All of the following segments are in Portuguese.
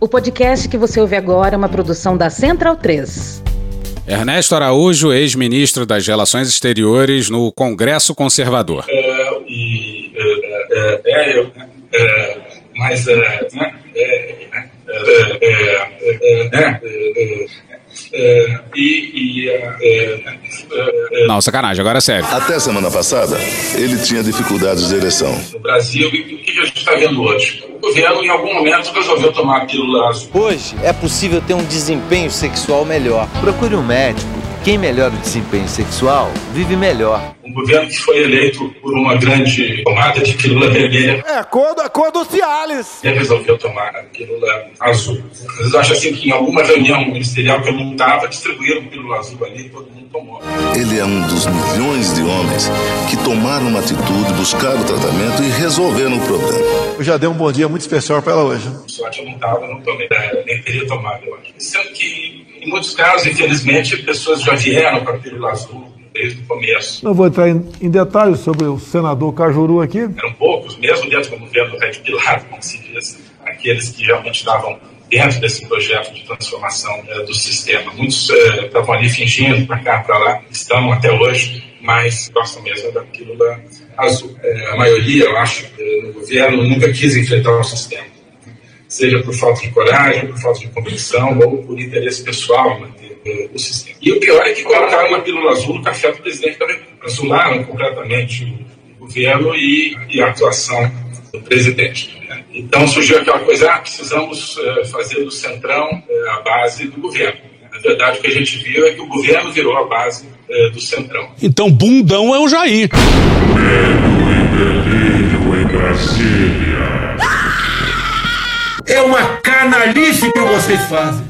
O podcast que você ouve agora é uma produção da Central 3. Ernesto Araújo, ex-ministro das Relações Exteriores no Congresso Conservador. É, e, é, é, é, é mas é, né, e, e Não, sacanagem, agora é sério. Até semana passada, ele tinha dificuldades de ereção. No Brasil, e o que a gente está vendo hoje? O governo, em algum momento, resolveu tomar a pílula azul. Hoje é possível ter um desempenho sexual melhor. Procure um médico quem melhora o desempenho sexual vive melhor. Um governo que foi eleito por uma grande tomada de pílula vermelha. É, a cor, a cor do Cialis. E resolveu tomar a pílula azul. Às vezes eu acho assim que em alguma reunião ministerial que eu não estava, distribuíram pílula azul ali e todo mundo tomou. Ele é um dos milhões de homens que tomaram uma atitude, buscaram o tratamento e resolveram o problema. Eu já dei um bom dia muito especial para ela hoje. Sorte eu não estava, não tomei, nem teria tomado, eu acho. Sendo que em muitos casos, infelizmente, pessoas já vieram para a pílula azul desde o começo. Não vou entrar em, em, detalhes sobre o senador Cajuru aqui. Eram poucos, mesmo dentro do governo Red Pilar, como se diz, aqueles que realmente estavam dentro desse projeto de transformação é, do sistema. Muitos é, estavam ali fingindo para cá, para lá, estão até hoje, mas gostam mesmo da pílula azul. É, a maioria, eu acho, no governo nunca quis enfrentar o sistema seja por falta de coragem, por falta de convicção ou por interesse pessoal em manter o sistema. E o pior é que colocaram uma pílula azul no café do presidente da República. Azularam completamente o governo e, e a atuação do presidente. Né? Então surgiu aquela coisa, ah, precisamos uh, fazer do centrão uh, a base do governo. Na verdade, o que a gente viu é que o governo virou a base do centrão. Então, bundão é o Jair. Medo e delírio em Brasília. É uma canalice que vocês fazem.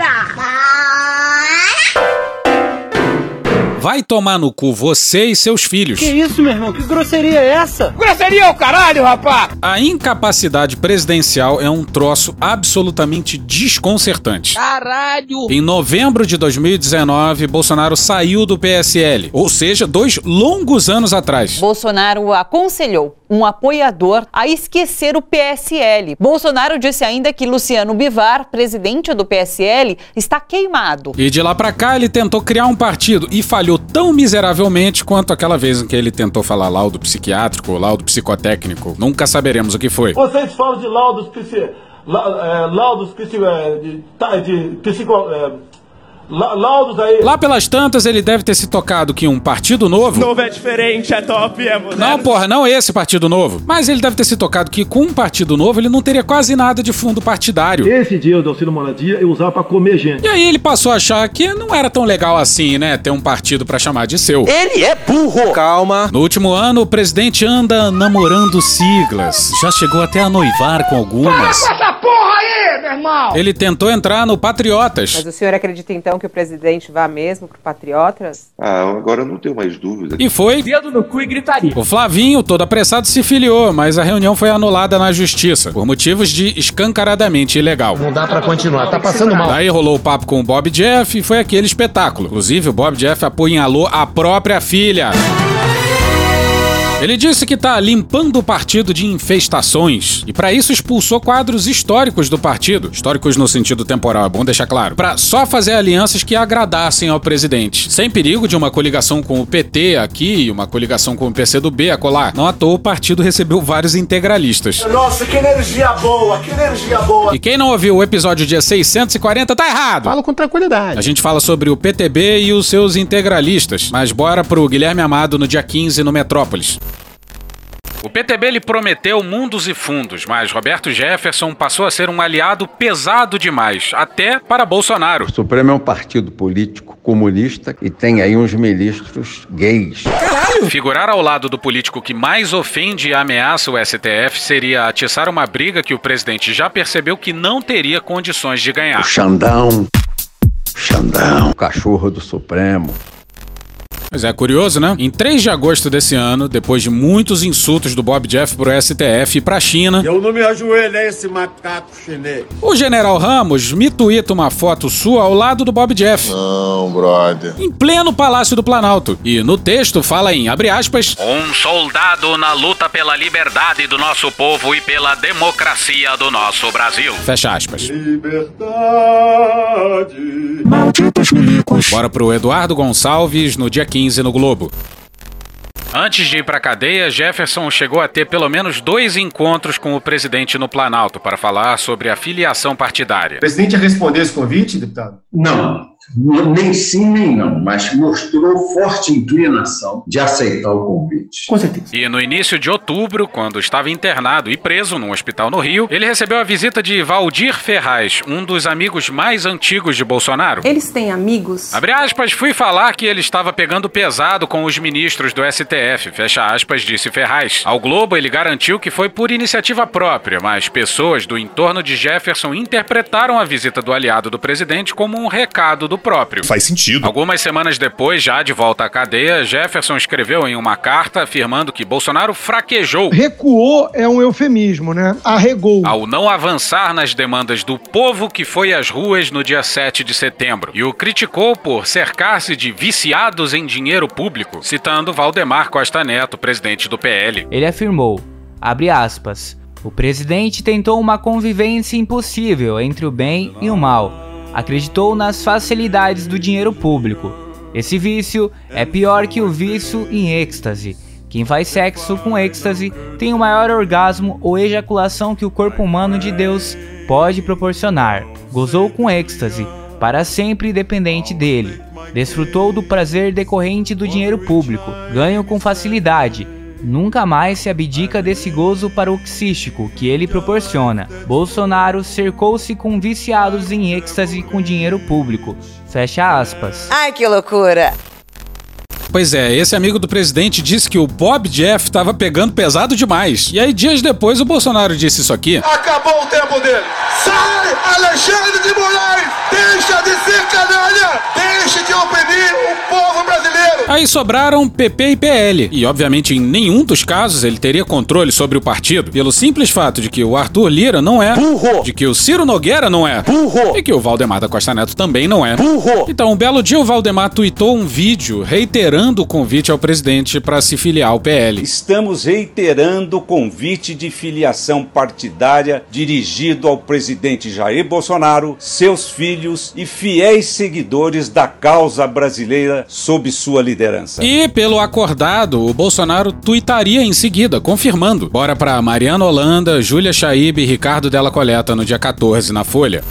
Vai tomar no cu você e seus filhos. Que isso, meu irmão? Que grosseria é essa? Grosseria é o caralho, rapá! A incapacidade presidencial é um troço absolutamente desconcertante. Caralho! Em novembro de 2019, Bolsonaro saiu do PSL, ou seja, dois longos anos atrás. Bolsonaro aconselhou um apoiador a esquecer o PSL. Bolsonaro disse ainda que Luciano Bivar, presidente do PSL, está queimado. E de lá para cá ele tentou criar um partido e falhou tão miseravelmente quanto aquela vez em que ele tentou falar laudo psiquiátrico ou laudo psicotécnico. Nunca saberemos o que foi. Vocês falam de laudos, psi, la, é, laudos psi, é, de, de, psico, é, laudos aí. Lá pelas tantas, ele deve ter se tocado que um partido novo. Novo é diferente, é top, é moderno. Não, porra, não esse partido novo. Mas ele deve ter se tocado que com um partido novo ele não teria quase nada de fundo partidário. Esse dinheiro do auxílio moradia eu usava pra comer gente. E aí ele passou a achar que não era tão legal assim, né? Ter um partido para chamar de seu. Ele é burro! Calma. No último ano, o presidente anda namorando siglas. Já chegou até a noivar com algumas. Para com essa porra aí, meu irmão! Ele tentou entrar no Patriotas. Mas o senhor acredita então que o presidente vá mesmo pro Patriotas? Ah, agora não tenho mais dúvida. E foi. Dedo no cu e gritaria. O Flavinho, todo apressado, se filiou, mas a reunião foi anulada na justiça, por motivos de escancaradamente ilegal. Não dá para continuar, tá passando mal. Daí rolou o papo com o Bob Jeff e foi aquele espetáculo. Inclusive, o Bob Jeff apunhalou a própria filha. Ele disse que está limpando o partido de infestações e para isso expulsou quadros históricos do partido, históricos no sentido temporal, é bom deixar claro, para só fazer alianças que agradassem ao presidente, sem perigo de uma coligação com o PT aqui e uma coligação com o PCdoB acolá. Não à toa o partido recebeu vários integralistas. Nossa, que energia boa, que energia boa. E quem não ouviu o episódio dia 640 tá errado. Falo com tranquilidade. A gente fala sobre o PTB e os seus integralistas, mas bora pro Guilherme Amado no dia 15 no Metrópolis. O PTB lhe prometeu mundos e fundos, mas Roberto Jefferson passou a ser um aliado pesado demais, até para Bolsonaro. O Supremo é um partido político comunista e tem aí uns ministros gays. Caralho! Figurar ao lado do político que mais ofende e ameaça o STF seria atiçar uma briga que o presidente já percebeu que não teria condições de ganhar. O Xandão. Xandão grandão, cachorro do Supremo. Mas é curioso, né? Em 3 de agosto desse ano, depois de muitos insultos do Bob Jeff pro STF e pra China, Eu não me ajoelho a esse macaco chinês. o general Ramos me tuita uma foto sua ao lado do Bob Jeff. Não, brother. Em pleno Palácio do Planalto. E no texto fala em, abre aspas, Um soldado na luta pela liberdade do nosso povo e pela democracia do nosso Brasil. Fecha aspas. Liberdade. Malditos milicos. Bora pro Eduardo Gonçalves no dia 15 no Globo. Antes de ir pra cadeia, Jefferson chegou a ter pelo menos dois encontros com o presidente no Planalto para falar sobre a filiação partidária. O presidente ia responder esse convite, deputado? Não, nem sim nem não, mas mostrou forte inclinação de aceitar o convite. Com certeza. E no início de outubro, quando estava internado e preso num hospital no Rio, ele recebeu a visita de Valdir Ferraz, um dos amigos mais antigos de Bolsonaro. Eles têm amigos? Abre aspas, fui falar que ele estava pegando pesado com os ministros do STF, fecha aspas, disse Ferraz. Ao Globo, ele garantiu que foi por iniciativa própria, mas pessoas do entorno de Jefferson interpretaram a visita do aliado do presidente como um recado do próprio. Faz sentido. Algumas semanas depois, já de volta à cadeia, Jefferson escreveu em uma carta afirmando que Bolsonaro fraquejou Recuou é um eufemismo, né? Arregou. ao não avançar nas demandas do povo que foi às ruas no dia 7 de setembro e o criticou por cercar-se de viciados em dinheiro público, citando Valdemar Costa Neto, presidente do PL. Ele afirmou, abre aspas, o presidente tentou uma convivência impossível entre o bem e o mal. Acreditou nas facilidades do dinheiro público. Esse vício é pior que o vício em êxtase. Quem faz sexo com êxtase tem o maior orgasmo ou ejaculação que o corpo humano de Deus pode proporcionar. Gozou com êxtase, para sempre dependente dele. Desfrutou do prazer decorrente do dinheiro público, ganho com facilidade. Nunca mais se abdica desse gozo paroxístico que ele proporciona. Bolsonaro cercou-se com viciados em êxtase com dinheiro público. Fecha aspas. Ai, que loucura! Pois é, esse amigo do presidente disse que o Bob Jeff estava pegando pesado demais. E aí, dias depois, o Bolsonaro disse isso aqui. Acabou o tempo dele. Sai, Alexandre de Moraes! Deixa de ser canalha! Deixe de oprimir o povo brasileiro! Aí sobraram PP e PL. E, obviamente, em nenhum dos casos ele teria controle sobre o partido, pelo simples fato de que o Arthur Lira não é, Burro. de que o Ciro Nogueira não é, Burro. e que o Valdemar da Costa Neto também não é. Burro. Então, um belo dia o Valdemar tuitou um vídeo reiterando o convite ao presidente para se filiar ao PL. Estamos reiterando o convite de filiação partidária dirigido ao presidente Jair Bolsonaro, seus filhos e fiéis seguidores da causa brasileira sob sua liderança. E, pelo acordado, o Bolsonaro tuitaria em seguida, confirmando. Bora pra Mariana Holanda, Júlia Chaib e Ricardo Della Coleta no dia 14 na Folha.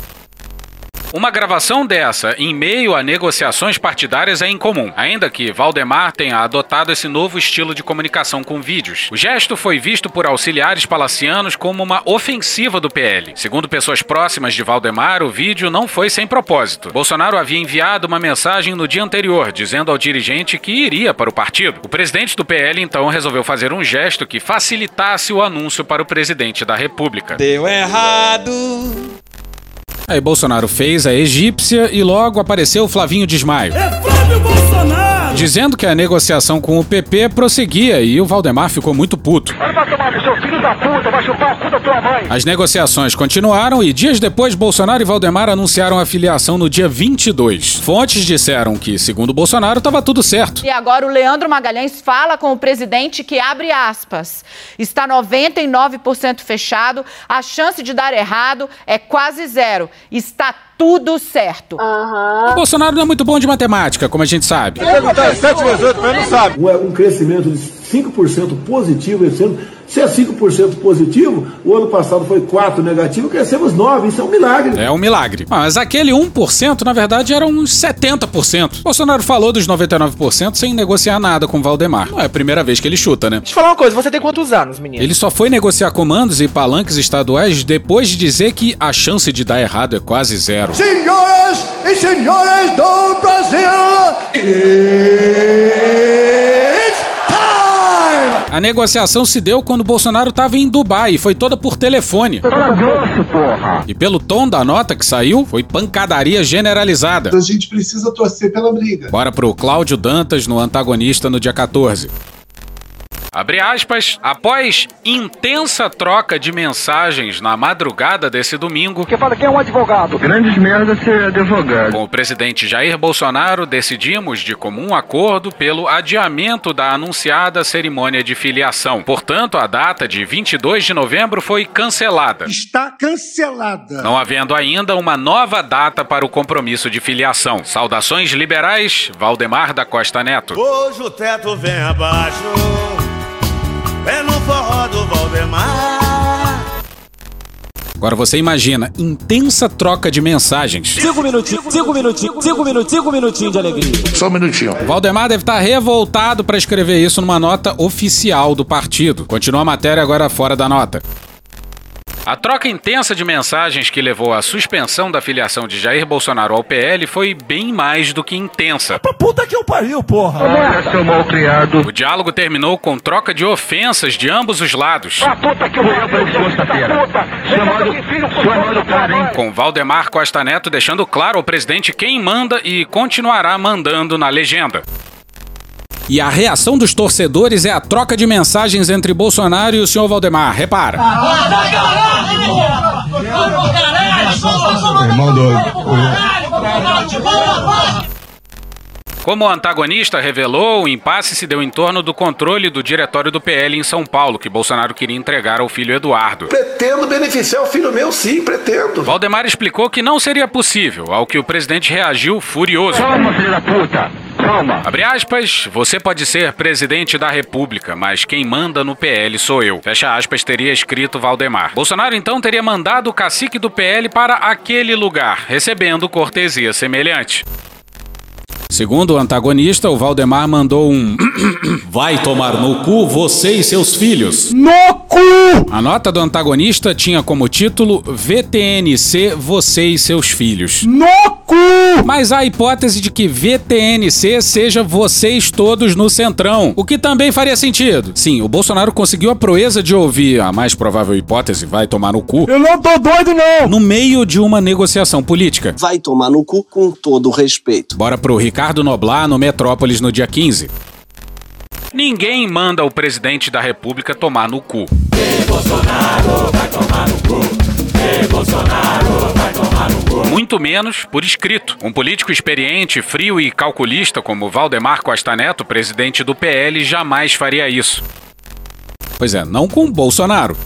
Uma gravação dessa em meio a negociações partidárias é incomum, ainda que Valdemar tenha adotado esse novo estilo de comunicação com vídeos. O gesto foi visto por auxiliares palacianos como uma ofensiva do PL. Segundo pessoas próximas de Valdemar, o vídeo não foi sem propósito. Bolsonaro havia enviado uma mensagem no dia anterior, dizendo ao dirigente que iria para o partido. O presidente do PL então resolveu fazer um gesto que facilitasse o anúncio para o presidente da República. Deu errado. Aí Bolsonaro fez a egípcia e logo apareceu o Flavinho Desmaio. Dizendo que a negociação com o PP prosseguia e o Valdemar ficou muito puto. Vai tomar no seu filho da puta, vai chupar o cu da tua mãe! As negociações continuaram e dias depois Bolsonaro e Valdemar anunciaram a filiação no dia 22. Fontes disseram que, segundo Bolsonaro, estava tudo certo. E agora o Leandro Magalhães fala com o presidente que abre aspas. Está 99% fechado, a chance de dar errado é quase zero. Está tudo certo. O Bolsonaro não é muito bom de matemática, como a gente sabe. Perguntar 7 vezes 8, mas não sabe. Um, um crescimento de 5% positivo esse ano. Se é 5% positivo, o ano passado foi 4% negativo, crescemos 9%. Isso é um milagre. É um milagre. Mas aquele 1%, na verdade, era uns 70%. Bolsonaro falou dos 99% sem negociar nada com Valdemar. Não é a primeira vez que ele chuta, né? Deixa eu falar uma coisa, você tem quantos anos, menino? Ele só foi negociar comandos e palanques estaduais depois de dizer que a chance de dar errado é quase zero. Senhoras e senhores do Brasil! Time! A negociação se deu quando Bolsonaro estava em Dubai e foi toda por telefone. porra! E pelo tom da nota que saiu, foi pancadaria generalizada. A gente precisa torcer pela briga. Bora pro Cláudio Dantas no antagonista no dia 14. Abre aspas, após intensa troca de mensagens na madrugada desse domingo. Que fala que é um advogado. Grandes merda ser advogado. Com o presidente Jair Bolsonaro, decidimos de comum acordo pelo adiamento da anunciada cerimônia de filiação. Portanto, a data de 22 de novembro foi cancelada. Está cancelada. Não havendo ainda uma nova data para o compromisso de filiação. Saudações liberais, Valdemar da Costa Neto. Hoje o teto vem abaixo. É no forró do Valdemar. Agora você imagina, intensa troca de mensagens. Cinco minutinhos, cinco minutinhos, cinco minutinhos, cinco minutinhos de alegria. Só um minutinho. Valdemar deve estar revoltado para escrever isso numa nota oficial do partido. Continua a matéria agora fora da nota. A troca intensa de mensagens que levou à suspensão da filiação de Jair Bolsonaro ao PL foi bem mais do que intensa. Pra puta que eu pariu, porra. Olha, seu mal criado. O diálogo terminou com troca de ofensas de ambos os lados. Pra puta que eu vou pra sexta-feira. Chamando, chamando o cara, hein? Com Valdemar Costa Neto deixando claro ao presidente quem manda e continuará mandando na legenda. E a reação dos torcedores é a troca de mensagens entre Bolsonaro e o senhor Valdemar. Repara. Irmão do. Como o antagonista revelou, o impasse se deu em torno do controle do diretório do PL em São Paulo, que Bolsonaro queria entregar ao filho Eduardo. Pretendo beneficiar o filho meu, sim, pretendo. Valdemar explicou que não seria possível, ao que o presidente reagiu furioso. Toma, filho da puta. Toma. Abre aspas, você pode ser presidente da república, mas quem manda no PL sou eu. Fecha aspas, teria escrito Valdemar. Bolsonaro então teria mandado o cacique do PL para aquele lugar, recebendo cortesia semelhante. Segundo o antagonista, o Valdemar mandou um Vai tomar no cu você e seus filhos. No cu! A nota do antagonista tinha como título VTNC Você e seus filhos. No cu! Mas há a hipótese de que VTNC seja vocês todos no Centrão, o que também faria sentido. Sim, o Bolsonaro conseguiu a proeza de ouvir a mais provável hipótese, vai tomar no cu, Eu não tô doido, não! no meio de uma negociação política. Vai tomar no cu com todo o respeito. Bora pro Ricardo Noblar no Metrópolis no dia 15. Ninguém manda o presidente da República tomar no cu. Muito menos por escrito. Um político experiente, frio e calculista como Valdemar Costa Neto, presidente do PL, jamais faria isso. Pois é, não com Bolsonaro.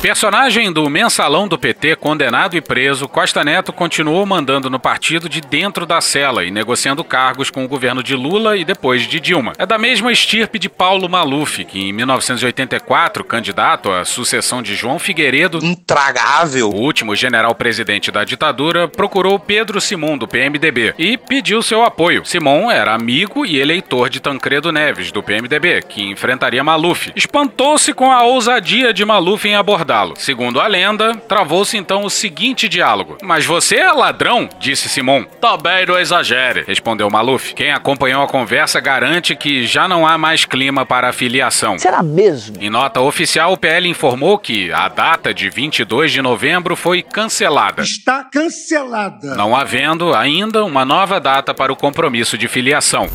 Personagem do mensalão do PT condenado e preso, Costa Neto continuou mandando no partido de dentro da cela e negociando cargos com o governo de Lula e depois de Dilma. É da mesma estirpe de Paulo Maluf, que em 1984, candidato à sucessão de João Figueiredo, Intragável. o último general-presidente da ditadura, procurou Pedro Simon do PMDB e pediu seu apoio. Simon era amigo e eleitor de Tancredo Neves do PMDB, que enfrentaria Maluf. Espantou-se com a ousadia de Maluf em abordá-lo. Segundo a lenda, travou-se então o seguinte diálogo: Mas você é ladrão? disse Simon. Também não exagere, respondeu Maluf. Quem acompanhou a conversa garante que já não há mais clima para a filiação. Será mesmo? Em nota oficial, o PL informou que a data de 22 de novembro foi cancelada. Está cancelada. Não havendo ainda uma nova data para o compromisso de filiação.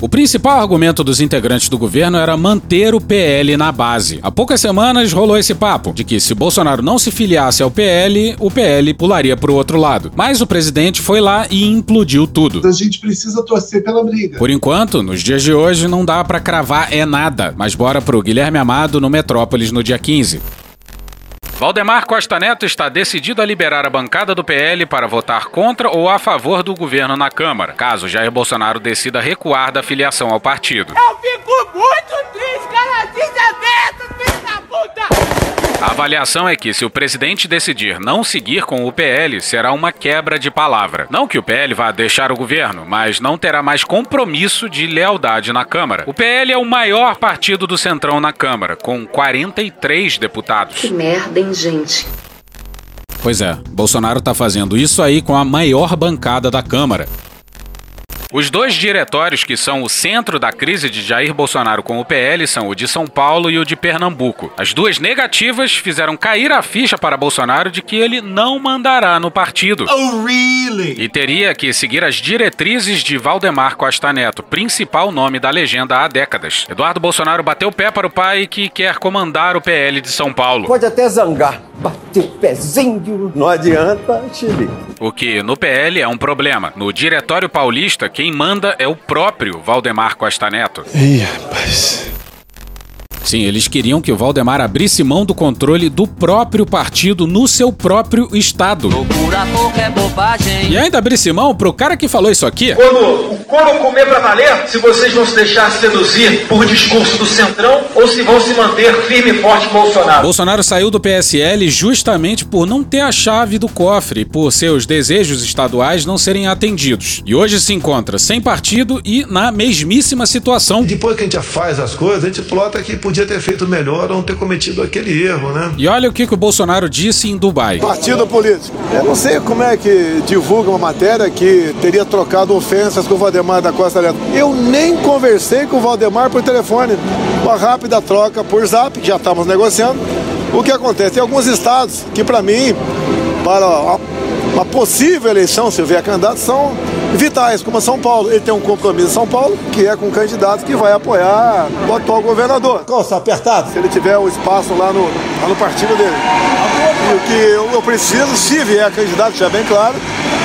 O principal argumento dos integrantes do governo era manter o PL na base. Há poucas semanas rolou esse papo de que se Bolsonaro não se filiasse ao PL, o PL pularia para o outro lado. Mas o presidente foi lá e implodiu tudo. A gente precisa torcer pela briga. Por enquanto, nos dias de hoje não dá pra cravar é nada, mas bora pro Guilherme Amado no Metrópolis no dia 15. Valdemar Costa Neto está decidido a liberar a bancada do PL para votar contra ou a favor do governo na Câmara, caso Jair Bolsonaro decida recuar da filiação ao partido. Eu fico muito triste, cara, aberto, filho da puta! A avaliação é que, se o presidente decidir não seguir com o PL, será uma quebra de palavra. Não que o PL vá deixar o governo, mas não terá mais compromisso de lealdade na Câmara. O PL é o maior partido do Centrão na Câmara, com 43 deputados. Que merda, hein, gente? Pois é, Bolsonaro tá fazendo isso aí com a maior bancada da Câmara. Os dois diretórios que são o centro da crise de Jair Bolsonaro com o PL são o de São Paulo e o de Pernambuco. As duas negativas fizeram cair a ficha para Bolsonaro de que ele não mandará no partido. Oh, really? E teria que seguir as diretrizes de Valdemar Costa Neto, principal nome da legenda há décadas. Eduardo Bolsonaro bateu o pé para o pai que quer comandar o PL de São Paulo. Pode até zangar, bater o pezinho, não adianta, Chile. O que no PL é um problema. No Diretório Paulista, quem manda é o próprio Valdemar Costa Neto. Ih, rapaz. Sim, eles queriam que o Valdemar abrisse mão do controle do próprio partido no seu próprio estado. Loucura é bobagem. E ainda abrisse mão pro cara que falou isso aqui. Quando o couro comer pra valer, se vocês vão se deixar seduzir por discurso do Centrão ou se vão se manter firme e forte com Bolsonaro. Bolsonaro saiu do PSL justamente por não ter a chave do cofre, por seus desejos estaduais não serem atendidos. E hoje se encontra sem partido e na mesmíssima situação. Depois que a gente faz as coisas, a gente plota que podia ter feito melhor ou não ter cometido aquele erro, né? E olha o que, que o Bolsonaro disse em Dubai. Partido político. Eu não sei como é que divulga uma matéria que teria trocado ofensas com o Valdemar da Costa Neto. Eu nem conversei com o Valdemar por telefone. Uma rápida troca por zap, que já estávamos negociando. O que acontece? Tem alguns estados que, para mim, para a- uma possível eleição, se vier candidato, são vitais, como São Paulo. Ele tem um compromisso em São Paulo, que é com um candidato que vai apoiar o atual governador. Costa, apertado. Se ele tiver o espaço lá no, lá no partido dele. E o que eu, eu preciso, se vier candidato, já é bem claro,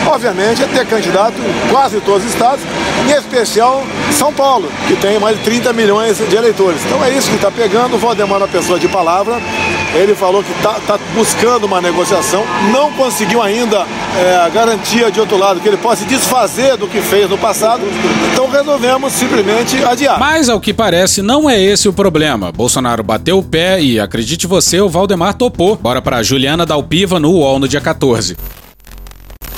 obviamente, é ter candidato em quase todos os estados, em especial São Paulo, que tem mais de 30 milhões de eleitores. Então é isso que está pegando. Valdemar é uma pessoa de palavra. Ele falou que está buscando uma negociação, não conseguiu ainda é, a garantia de outro lado que ele possa desfazer do que fez no passado. Então resolvemos simplesmente adiar. Mas, ao que parece, não é esse o problema. Bolsonaro bateu o pé e, acredite você, o Valdemar topou. Bora pra Juliana Dalpiva no UOL no dia 14.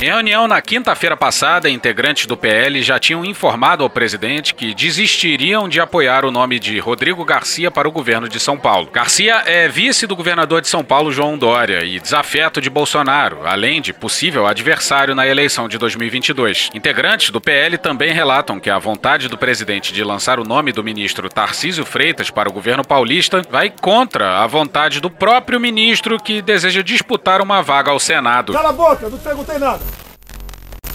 Em reunião na quinta-feira passada, integrantes do PL já tinham informado ao presidente que desistiriam de apoiar o nome de Rodrigo Garcia para o governo de São Paulo. Garcia é vice do governador de São Paulo, João Dória, e desafeto de Bolsonaro, além de possível adversário na eleição de 2022. Integrantes do PL também relatam que a vontade do presidente de lançar o nome do ministro Tarcísio Freitas para o governo paulista vai contra a vontade do próprio ministro que deseja disputar uma vaga ao Senado. Cala a boca, não perguntei nada.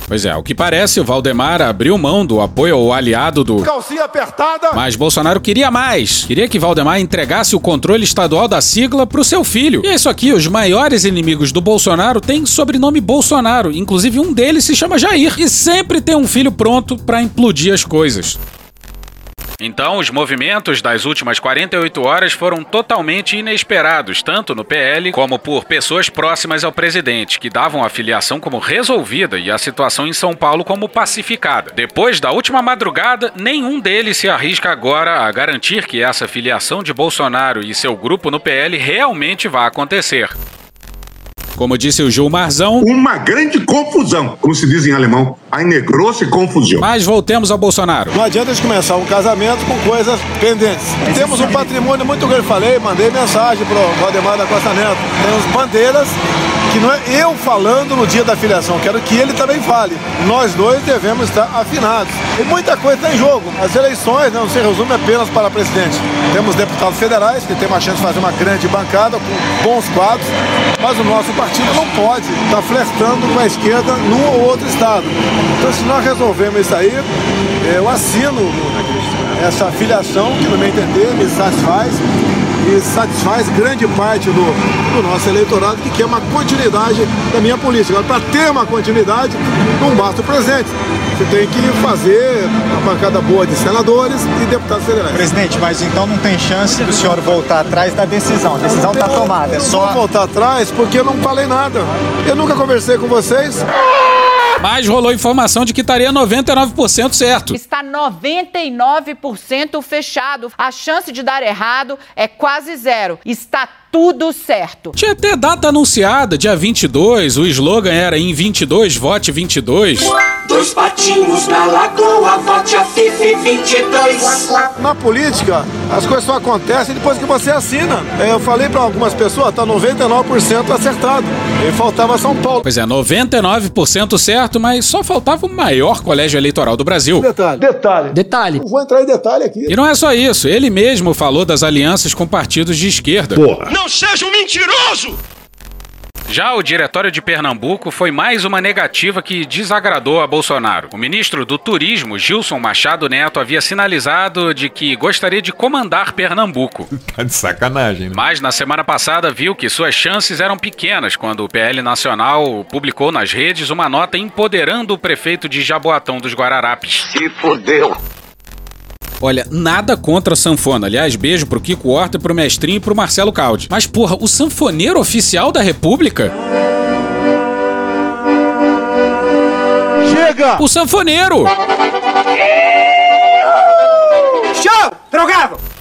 Pois é, ao que parece, o Valdemar abriu mão do apoio ao aliado do. Calcinha apertada. Mas Bolsonaro queria mais. Queria que Valdemar entregasse o controle estadual da sigla pro seu filho. E é isso aqui, os maiores inimigos do Bolsonaro têm sobrenome Bolsonaro. Inclusive um deles se chama Jair. E sempre tem um filho pronto pra implodir as coisas. Então, os movimentos das últimas 48 horas foram totalmente inesperados, tanto no PL como por pessoas próximas ao presidente, que davam a filiação como resolvida e a situação em São Paulo como pacificada. Depois da última madrugada, nenhum deles se arrisca agora a garantir que essa filiação de Bolsonaro e seu grupo no PL realmente vai acontecer. Como disse o Gilmarzão. Uma grande confusão, como se diz em alemão. Eine grosse Confusão. Mas voltemos ao Bolsonaro. Não adianta a gente começar um casamento com coisas pendentes. Temos um patrimônio muito grande. Falei, mandei mensagem pro Valdemar da Costa Neto. Temos bandeiras que não é eu falando no dia da filiação, quero que ele também fale. Nós dois devemos estar afinados. E muita coisa está em jogo. As eleições né, não se resume apenas para presidente. Temos deputados federais que tem uma chance de fazer uma grande bancada com bons quadros, mas o nosso partido não pode estar flertando com a esquerda num ou outro estado. Então, se nós resolvemos isso aí, eu assino essa filiação que, no meu entender, me satisfaz e satisfaz grande parte do, do nosso eleitorado que quer uma continuidade da minha política. Agora, para ter uma continuidade, não basta o presente. Você tem que fazer uma bancada boa de senadores e deputados federais. Presidente, mas então não tem chance do senhor voltar atrás da decisão. A decisão está tomada. É Eu só. não vou voltar atrás porque eu não falei nada. Eu nunca conversei com vocês. Mas rolou informação de que estaria 99% certo. Está 99% fechado. A chance de dar errado é quase zero. Está tudo certo. Tinha até data anunciada, dia 22, o slogan era em 22, vote 22. Dois patinhos na lagoa, vote a Fifi 22. Na política, as coisas só acontecem depois que você assina. É, Eu falei para algumas pessoas, tá 99% acertado. E faltava São Paulo. Pois é, 99% certo, mas só faltava o maior colégio eleitoral do Brasil. Detalhe, detalhe. Detalhe. Não vou entrar em detalhe aqui. E não é só isso, ele mesmo falou das alianças com partidos de esquerda. Não seja um mentiroso! Já o Diretório de Pernambuco foi mais uma negativa que desagradou a Bolsonaro. O ministro do Turismo, Gilson Machado Neto, havia sinalizado de que gostaria de comandar Pernambuco. Tá de sacanagem, né? Mas na semana passada viu que suas chances eram pequenas quando o PL Nacional publicou nas redes uma nota empoderando o prefeito de Jaboatão dos Guararapes. Se fodeu! Olha, nada contra a sanfona. Aliás, beijo pro Kiko Horta, pro Mestrinho e pro Marcelo Caldi. Mas, porra, o sanfoneiro oficial da República? Chega! O sanfoneiro! Show! Drogado!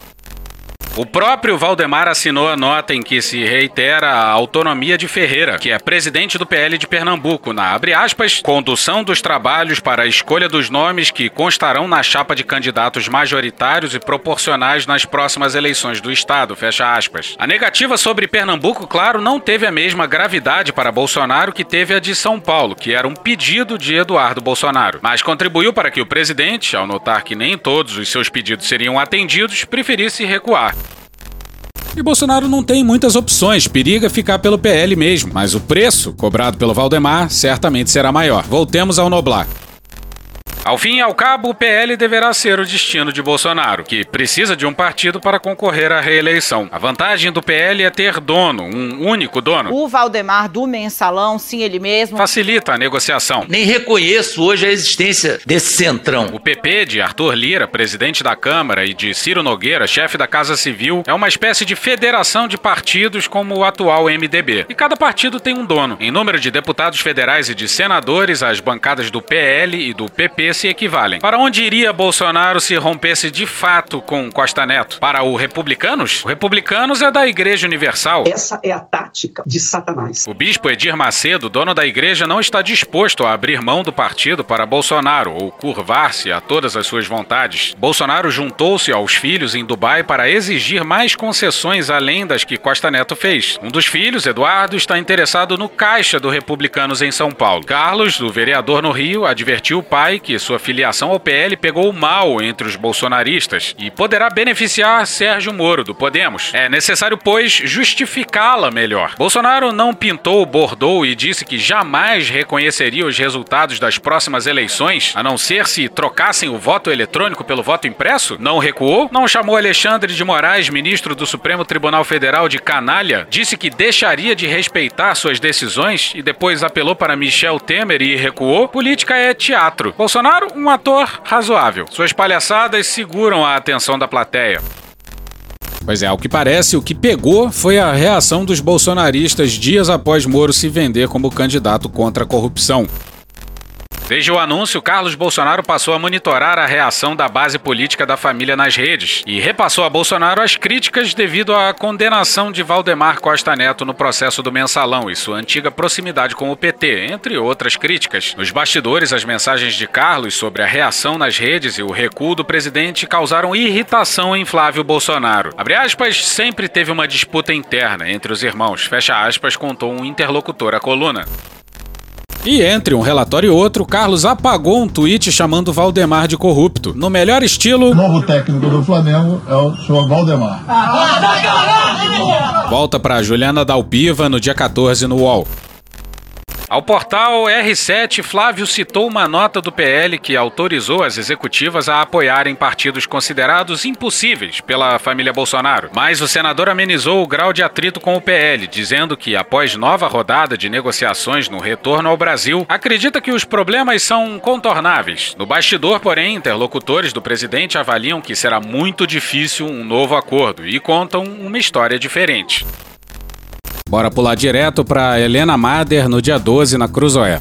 O próprio Valdemar assinou a nota em que se reitera a autonomia de Ferreira, que é presidente do PL de Pernambuco, na abre aspas, condução dos trabalhos para a escolha dos nomes que constarão na chapa de candidatos majoritários e proporcionais nas próximas eleições do estado, fecha aspas. A negativa sobre Pernambuco, claro, não teve a mesma gravidade para Bolsonaro que teve a de São Paulo, que era um pedido de Eduardo Bolsonaro, mas contribuiu para que o presidente, ao notar que nem todos os seus pedidos seriam atendidos, preferisse recuar. E Bolsonaro não tem muitas opções, periga ficar pelo PL mesmo, mas o preço cobrado pelo Valdemar certamente será maior. Voltemos ao Noblar. Ao fim e ao cabo, o PL deverá ser o destino de Bolsonaro, que precisa de um partido para concorrer à reeleição. A vantagem do PL é ter dono, um único dono. O Valdemar do Mensalão, sim, ele mesmo. Facilita a negociação. Nem reconheço hoje a existência desse centrão. O PP de Arthur Lira, presidente da Câmara, e de Ciro Nogueira, chefe da Casa Civil, é uma espécie de federação de partidos como o atual MDB. E cada partido tem um dono. Em número de deputados federais e de senadores, as bancadas do PL e do PP se equivalem. Para onde iria Bolsonaro se rompesse de fato com Costa Neto? Para o Republicanos? O Republicanos é da Igreja Universal. Essa é a tática de Satanás. O bispo Edir Macedo, dono da igreja, não está disposto a abrir mão do partido para Bolsonaro ou curvar-se a todas as suas vontades. Bolsonaro juntou-se aos filhos em Dubai para exigir mais concessões além das que Costa Neto fez. Um dos filhos, Eduardo, está interessado no caixa do Republicanos em São Paulo. Carlos, o vereador no Rio, advertiu o pai que sua filiação ao PL pegou mal entre os bolsonaristas e poderá beneficiar Sérgio Moro, do Podemos. É necessário, pois, justificá-la melhor. Bolsonaro não pintou bordou e disse que jamais reconheceria os resultados das próximas eleições, a não ser se trocassem o voto eletrônico pelo voto impresso? Não recuou? Não chamou Alexandre de Moraes, ministro do Supremo Tribunal Federal, de canalha? Disse que deixaria de respeitar suas decisões e depois apelou para Michel Temer e recuou? Política é teatro. Bolsonaro, um ator razoável. Suas palhaçadas seguram a atenção da plateia. Pois é, ao que parece, o que pegou foi a reação dos bolsonaristas dias após Moro se vender como candidato contra a corrupção. Desde o anúncio, Carlos Bolsonaro passou a monitorar a reação da base política da família nas redes e repassou a Bolsonaro as críticas devido à condenação de Valdemar Costa Neto no processo do mensalão e sua antiga proximidade com o PT, entre outras críticas. Nos bastidores, as mensagens de Carlos sobre a reação nas redes e o recuo do presidente causaram irritação em Flávio Bolsonaro. Abre aspas, sempre teve uma disputa interna entre os irmãos, fecha aspas, contou um interlocutor à coluna. E entre um relatório e outro, Carlos apagou um tweet chamando Valdemar de corrupto. No melhor estilo. O novo técnico do Flamengo é o senhor Valdemar. Volta para Juliana Dalpiva no dia 14 no UOL. Ao portal R7, Flávio citou uma nota do PL que autorizou as executivas a apoiarem partidos considerados impossíveis pela família Bolsonaro. Mas o senador amenizou o grau de atrito com o PL, dizendo que, após nova rodada de negociações no retorno ao Brasil, acredita que os problemas são contornáveis. No bastidor, porém, interlocutores do presidente avaliam que será muito difícil um novo acordo e contam uma história diferente. Bora pular direto para Helena Mader no dia 12 na Cruzoé.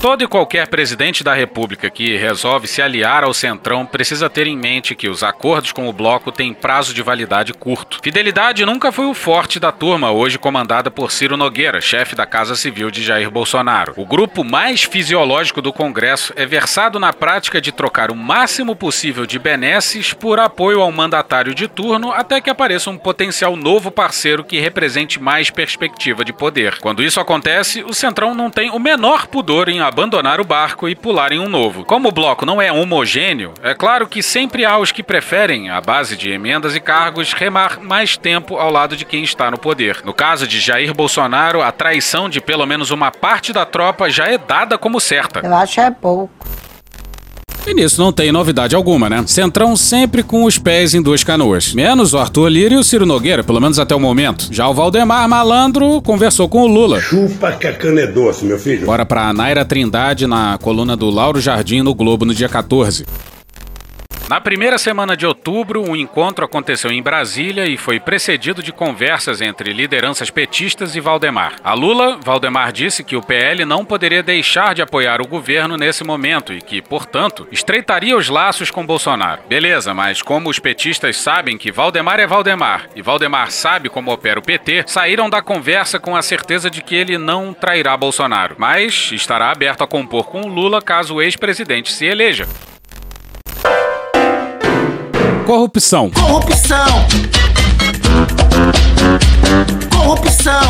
Todo e qualquer presidente da República que resolve se aliar ao Centrão precisa ter em mente que os acordos com o bloco têm prazo de validade curto. Fidelidade nunca foi o forte da turma, hoje comandada por Ciro Nogueira, chefe da Casa Civil de Jair Bolsonaro. O grupo mais fisiológico do Congresso é versado na prática de trocar o máximo possível de benesses por apoio ao mandatário de turno até que apareça um potencial novo parceiro que represente mais perspectiva de poder. Quando isso acontece, o Centrão não tem o menor pudor em abandonar o barco e pular em um novo. Como o bloco não é homogêneo, é claro que sempre há os que preferem, à base de emendas e cargos, remar mais tempo ao lado de quem está no poder. No caso de Jair Bolsonaro, a traição de pelo menos uma parte da tropa já é dada como certa. Eu acho é pouco. E nisso não tem novidade alguma, né? Centrão sempre com os pés em duas canoas. Menos o Arthur Lira e o Ciro Nogueira, pelo menos até o momento. Já o Valdemar Malandro conversou com o Lula. Chupa que a cana é doce, meu filho. Bora pra Naira Trindade na coluna do Lauro Jardim no Globo no dia 14. Na primeira semana de outubro, um encontro aconteceu em Brasília e foi precedido de conversas entre lideranças petistas e Valdemar. A Lula, Valdemar disse que o PL não poderia deixar de apoiar o governo nesse momento e que, portanto, estreitaria os laços com Bolsonaro. Beleza, mas como os petistas sabem que Valdemar é Valdemar e Valdemar sabe como opera o PT, saíram da conversa com a certeza de que ele não trairá Bolsonaro, mas estará aberto a compor com Lula caso o ex-presidente se eleja. Corrupção. Corrupção. Corrupção.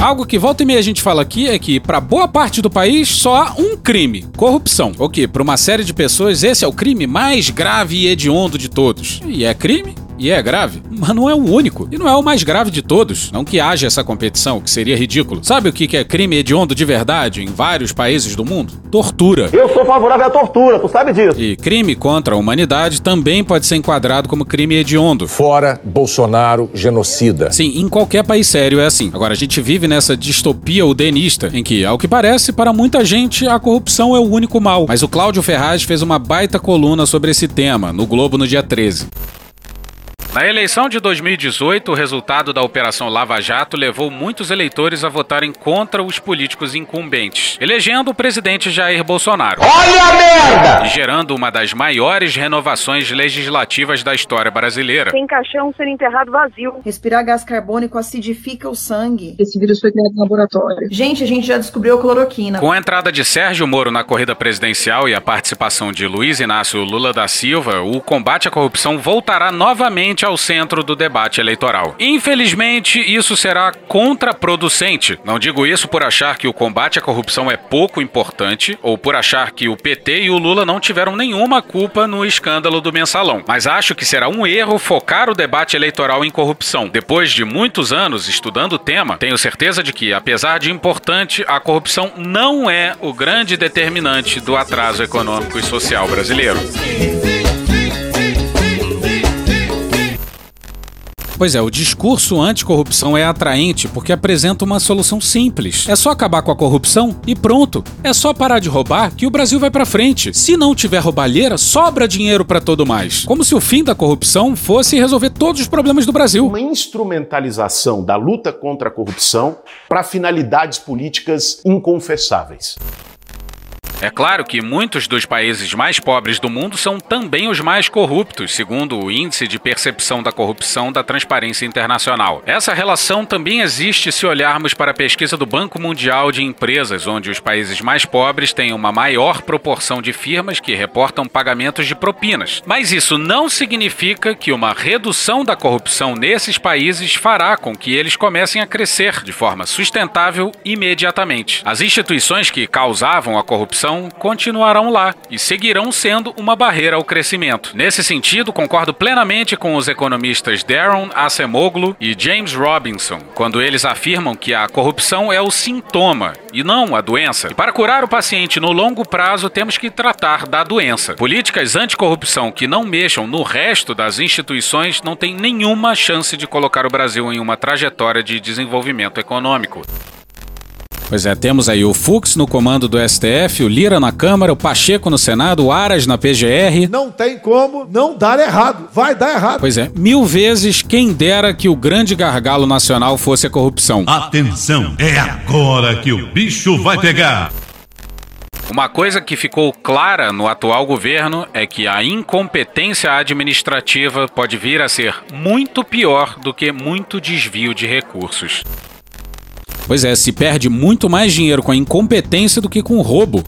Algo que volta e meia a gente fala aqui é que, para boa parte do país, só há um crime: corrupção. O que, para uma série de pessoas, esse é o crime mais grave e hediondo de todos. E é crime? E é grave, mas não é o único. E não é o mais grave de todos. Não que haja essa competição, que seria ridículo. Sabe o que é crime hediondo de verdade em vários países do mundo? Tortura. Eu sou favorável à tortura, tu sabe disso. E crime contra a humanidade também pode ser enquadrado como crime hediondo. Fora Bolsonaro, genocida. Sim, em qualquer país sério é assim. Agora, a gente vive nessa distopia udenista, em que, ao que parece, para muita gente, a corrupção é o único mal. Mas o Cláudio Ferraz fez uma baita coluna sobre esse tema, no Globo no dia 13. Na eleição de 2018, o resultado da Operação Lava Jato levou muitos eleitores a votarem contra os políticos incumbentes, elegendo o presidente Jair Bolsonaro. Olha a merda! E gerando uma das maiores renovações legislativas da história brasileira. Tem caixão sendo enterrado vazio. Respirar gás carbônico acidifica o sangue. Esse vírus foi criado no laboratório. Gente, a gente já descobriu a cloroquina. Com a entrada de Sérgio Moro na corrida presidencial e a participação de Luiz Inácio Lula da Silva, o combate à corrupção voltará novamente ao centro do debate eleitoral. Infelizmente, isso será contraproducente. Não digo isso por achar que o combate à corrupção é pouco importante ou por achar que o PT e o Lula não tiveram nenhuma culpa no escândalo do mensalão, mas acho que será um erro focar o debate eleitoral em corrupção. Depois de muitos anos estudando o tema, tenho certeza de que, apesar de importante, a corrupção não é o grande determinante do atraso econômico e social brasileiro. Pois é, o discurso anticorrupção é atraente porque apresenta uma solução simples. É só acabar com a corrupção e pronto. É só parar de roubar que o Brasil vai para frente. Se não tiver roubalheira, sobra dinheiro para todo mais. Como se o fim da corrupção fosse resolver todos os problemas do Brasil. Uma instrumentalização da luta contra a corrupção para finalidades políticas inconfessáveis. É claro que muitos dos países mais pobres do mundo são também os mais corruptos, segundo o Índice de Percepção da Corrupção da Transparência Internacional. Essa relação também existe se olharmos para a pesquisa do Banco Mundial de Empresas, onde os países mais pobres têm uma maior proporção de firmas que reportam pagamentos de propinas. Mas isso não significa que uma redução da corrupção nesses países fará com que eles comecem a crescer de forma sustentável imediatamente. As instituições que causavam a corrupção continuarão lá e seguirão sendo uma barreira ao crescimento. Nesse sentido, concordo plenamente com os economistas Darren Acemoglu e James Robinson, quando eles afirmam que a corrupção é o sintoma e não a doença. E para curar o paciente no longo prazo, temos que tratar da doença. Políticas anticorrupção que não mexam no resto das instituições não têm nenhuma chance de colocar o Brasil em uma trajetória de desenvolvimento econômico. Pois é, temos aí o Fux no comando do STF, o Lira na Câmara, o Pacheco no Senado, o Aras na PGR. Não tem como não dar errado. Vai dar errado. Pois é, mil vezes quem dera que o grande gargalo nacional fosse a corrupção. Atenção, é agora que o bicho vai pegar. Uma coisa que ficou clara no atual governo é que a incompetência administrativa pode vir a ser muito pior do que muito desvio de recursos. Pois é, se perde muito mais dinheiro com a incompetência do que com o roubo.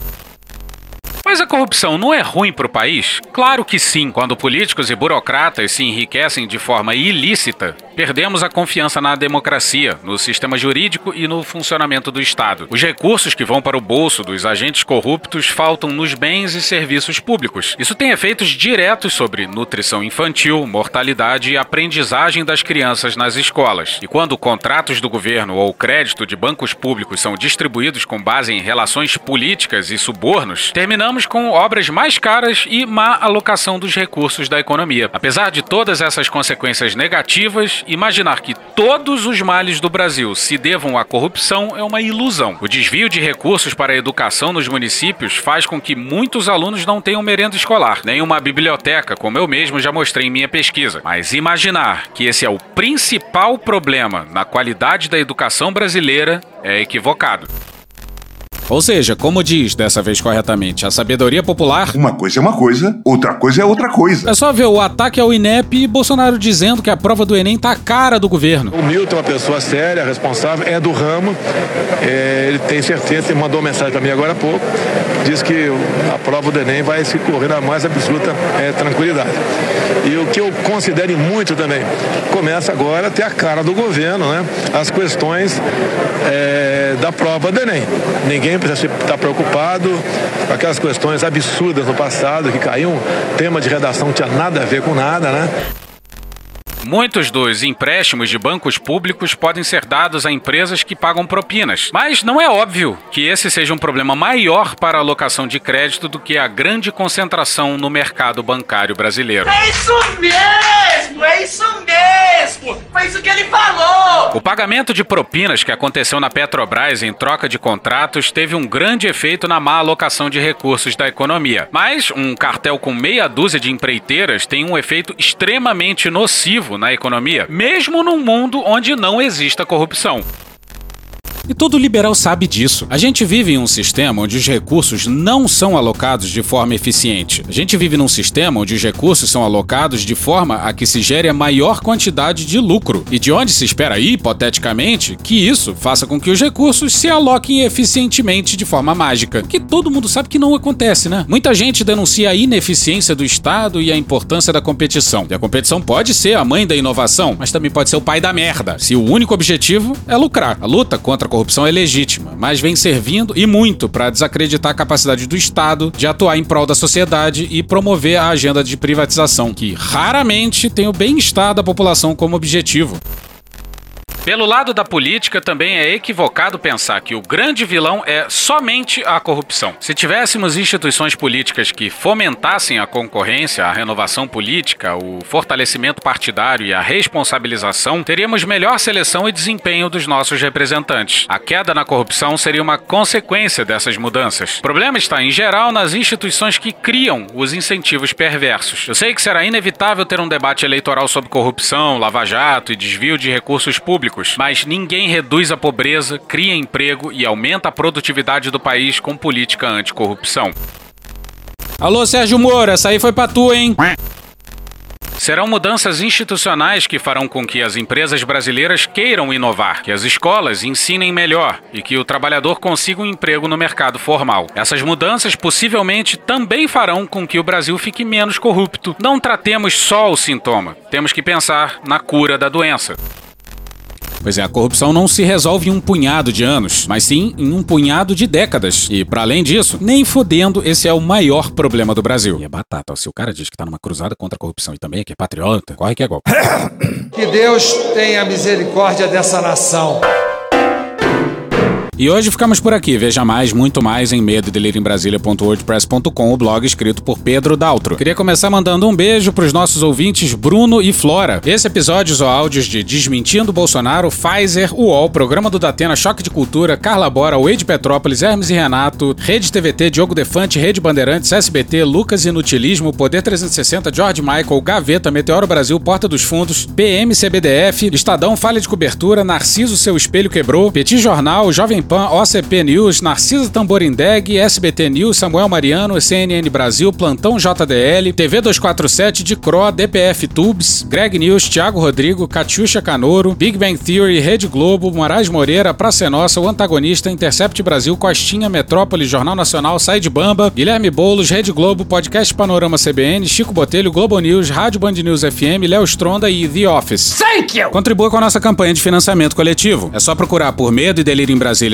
Mas a corrupção não é ruim para o país? Claro que sim. Quando políticos e burocratas se enriquecem de forma ilícita, perdemos a confiança na democracia, no sistema jurídico e no funcionamento do Estado. Os recursos que vão para o bolso dos agentes corruptos faltam nos bens e serviços públicos. Isso tem efeitos diretos sobre nutrição infantil, mortalidade e aprendizagem das crianças nas escolas. E quando contratos do governo ou crédito de bancos públicos são distribuídos com base em relações políticas e subornos, terminamos com obras mais caras e má alocação dos recursos da economia. Apesar de todas essas consequências negativas, imaginar que todos os males do Brasil se devam à corrupção é uma ilusão. O desvio de recursos para a educação nos municípios faz com que muitos alunos não tenham merenda escolar, nem uma biblioteca, como eu mesmo já mostrei em minha pesquisa. Mas imaginar que esse é o principal problema na qualidade da educação brasileira é equivocado. Ou seja, como diz dessa vez corretamente, a sabedoria popular. Uma coisa é uma coisa, outra coisa é outra coisa. É só ver o ataque ao INEP e Bolsonaro dizendo que a prova do Enem tá a cara do governo. O Milton é uma pessoa séria, responsável, é do ramo, é, ele tem certeza, ele mandou mensagem para mim agora há pouco, diz que a prova do Enem vai se correr na mais absoluta é, tranquilidade. E o que eu considero muito também, começa agora a ter a cara do governo, né? As questões é, da prova do Enem. Ninguém precisa estar preocupado com aquelas questões absurdas no passado, que caiu um tema de redação que tinha nada a ver com nada, né? Muitos dos empréstimos de bancos públicos podem ser dados a empresas que pagam propinas, mas não é óbvio que esse seja um problema maior para a alocação de crédito do que a grande concentração no mercado bancário brasileiro. É isso mesmo! É isso mesmo! Foi isso que ele falou! O pagamento de propinas que aconteceu na Petrobras em troca de contratos teve um grande efeito na má alocação de recursos da economia. Mas um cartel com meia dúzia de empreiteiras tem um efeito extremamente nocivo na economia, mesmo num mundo onde não exista corrupção. E todo liberal sabe disso. A gente vive em um sistema onde os recursos não são alocados de forma eficiente. A gente vive num sistema onde os recursos são alocados de forma a que se gere a maior quantidade de lucro. E de onde se espera, hipoteticamente, que isso faça com que os recursos se aloquem eficientemente de forma mágica. Que todo mundo sabe que não acontece, né? Muita gente denuncia a ineficiência do Estado e a importância da competição. E a competição pode ser a mãe da inovação, mas também pode ser o pai da merda, se o único objetivo é lucrar. A luta contra a corrupção é legítima, mas vem servindo e muito para desacreditar a capacidade do Estado de atuar em prol da sociedade e promover a agenda de privatização, que raramente tem o bem-estar da população como objetivo. Pelo lado da política, também é equivocado pensar que o grande vilão é somente a corrupção. Se tivéssemos instituições políticas que fomentassem a concorrência, a renovação política, o fortalecimento partidário e a responsabilização, teríamos melhor seleção e desempenho dos nossos representantes. A queda na corrupção seria uma consequência dessas mudanças. O problema está, em geral, nas instituições que criam os incentivos perversos. Eu sei que será inevitável ter um debate eleitoral sobre corrupção, lava-jato e desvio de recursos públicos mas ninguém reduz a pobreza, cria emprego e aumenta a produtividade do país com política anticorrupção. Alô, Sérgio Moro, essa aí foi pra tu, hein? Serão mudanças institucionais que farão com que as empresas brasileiras queiram inovar, que as escolas ensinem melhor e que o trabalhador consiga um emprego no mercado formal. Essas mudanças possivelmente também farão com que o Brasil fique menos corrupto. Não tratemos só o sintoma, temos que pensar na cura da doença. Pois é, a corrupção não se resolve em um punhado de anos, mas sim em um punhado de décadas. E, para além disso, nem fodendo, esse é o maior problema do Brasil. E é batata, se o cara diz que tá numa cruzada contra a corrupção e também é que é patriota, corre que é golpe. Que Deus tenha misericórdia dessa nação. E hoje ficamos por aqui. Veja mais, muito mais em medo em Brasília.wordpress.com, o blog escrito por Pedro Daltro. Queria começar mandando um beijo para os nossos ouvintes Bruno e Flora. Esse episódio ou áudios de Desmentindo Bolsonaro, Pfizer, UOL, Programa do Datena, Choque de Cultura, Carla Bora, Wade Petrópolis, Hermes e Renato, Rede TVT, Diogo Defante, Rede Bandeirantes, SBT, Lucas Inutilismo, Poder 360, George Michael, Gaveta, Meteoro Brasil, Porta dos Fundos, PMCBDF, Estadão, Falha de Cobertura, Narciso Seu Espelho Quebrou, Petit Jornal, Jovem Pan, OCP News, Narcisa Tamborindeg, SBT News, Samuel Mariano, CNN Brasil, Plantão JDL, TV 247, Dicro, DPF Tubes, Greg News, Thiago Rodrigo, Catiuxa Canoro, Big Bang Theory, Rede Globo, Moraes Moreira, Praça é Nossa, O Antagonista, Intercept Brasil, Costinha, Metrópole, Jornal Nacional, Sai de Bamba, Guilherme Boulos, Rede Globo, Podcast Panorama CBN, Chico Botelho, Globo News, Rádio Band News FM, Léo Stronda e The Office. Thank you! Contribua com a nossa campanha de financiamento coletivo. É só procurar por Medo e Delírio em Brasília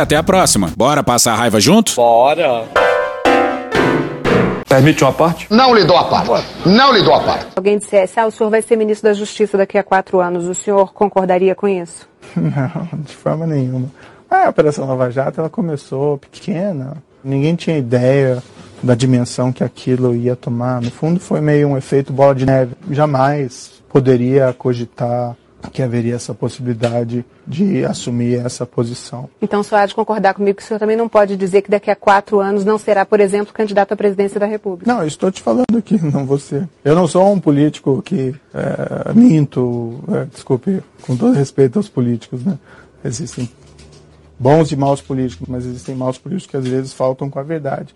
até a próxima. Bora passar a raiva junto? Bora! Permite uma parte? Não lhe dou a parte. Não lhe dou a parte. Alguém dissesse, ah, o senhor vai ser ministro da Justiça daqui a quatro anos, o senhor concordaria com isso? Não, de forma nenhuma. A Operação Lava Jato ela começou pequena, ninguém tinha ideia da dimensão que aquilo ia tomar. No fundo, foi meio um efeito bola de neve. Jamais poderia cogitar que haveria essa possibilidade de assumir essa posição. Então, o senhor há de concordar comigo que o senhor também não pode dizer que daqui a quatro anos não será, por exemplo, candidato à presidência da República. Não, eu estou te falando aqui, não você. Eu não sou um político que é, minto, é, desculpe, com todo respeito aos políticos, né? Existem bons e maus políticos, mas existem maus políticos que às vezes faltam com a verdade.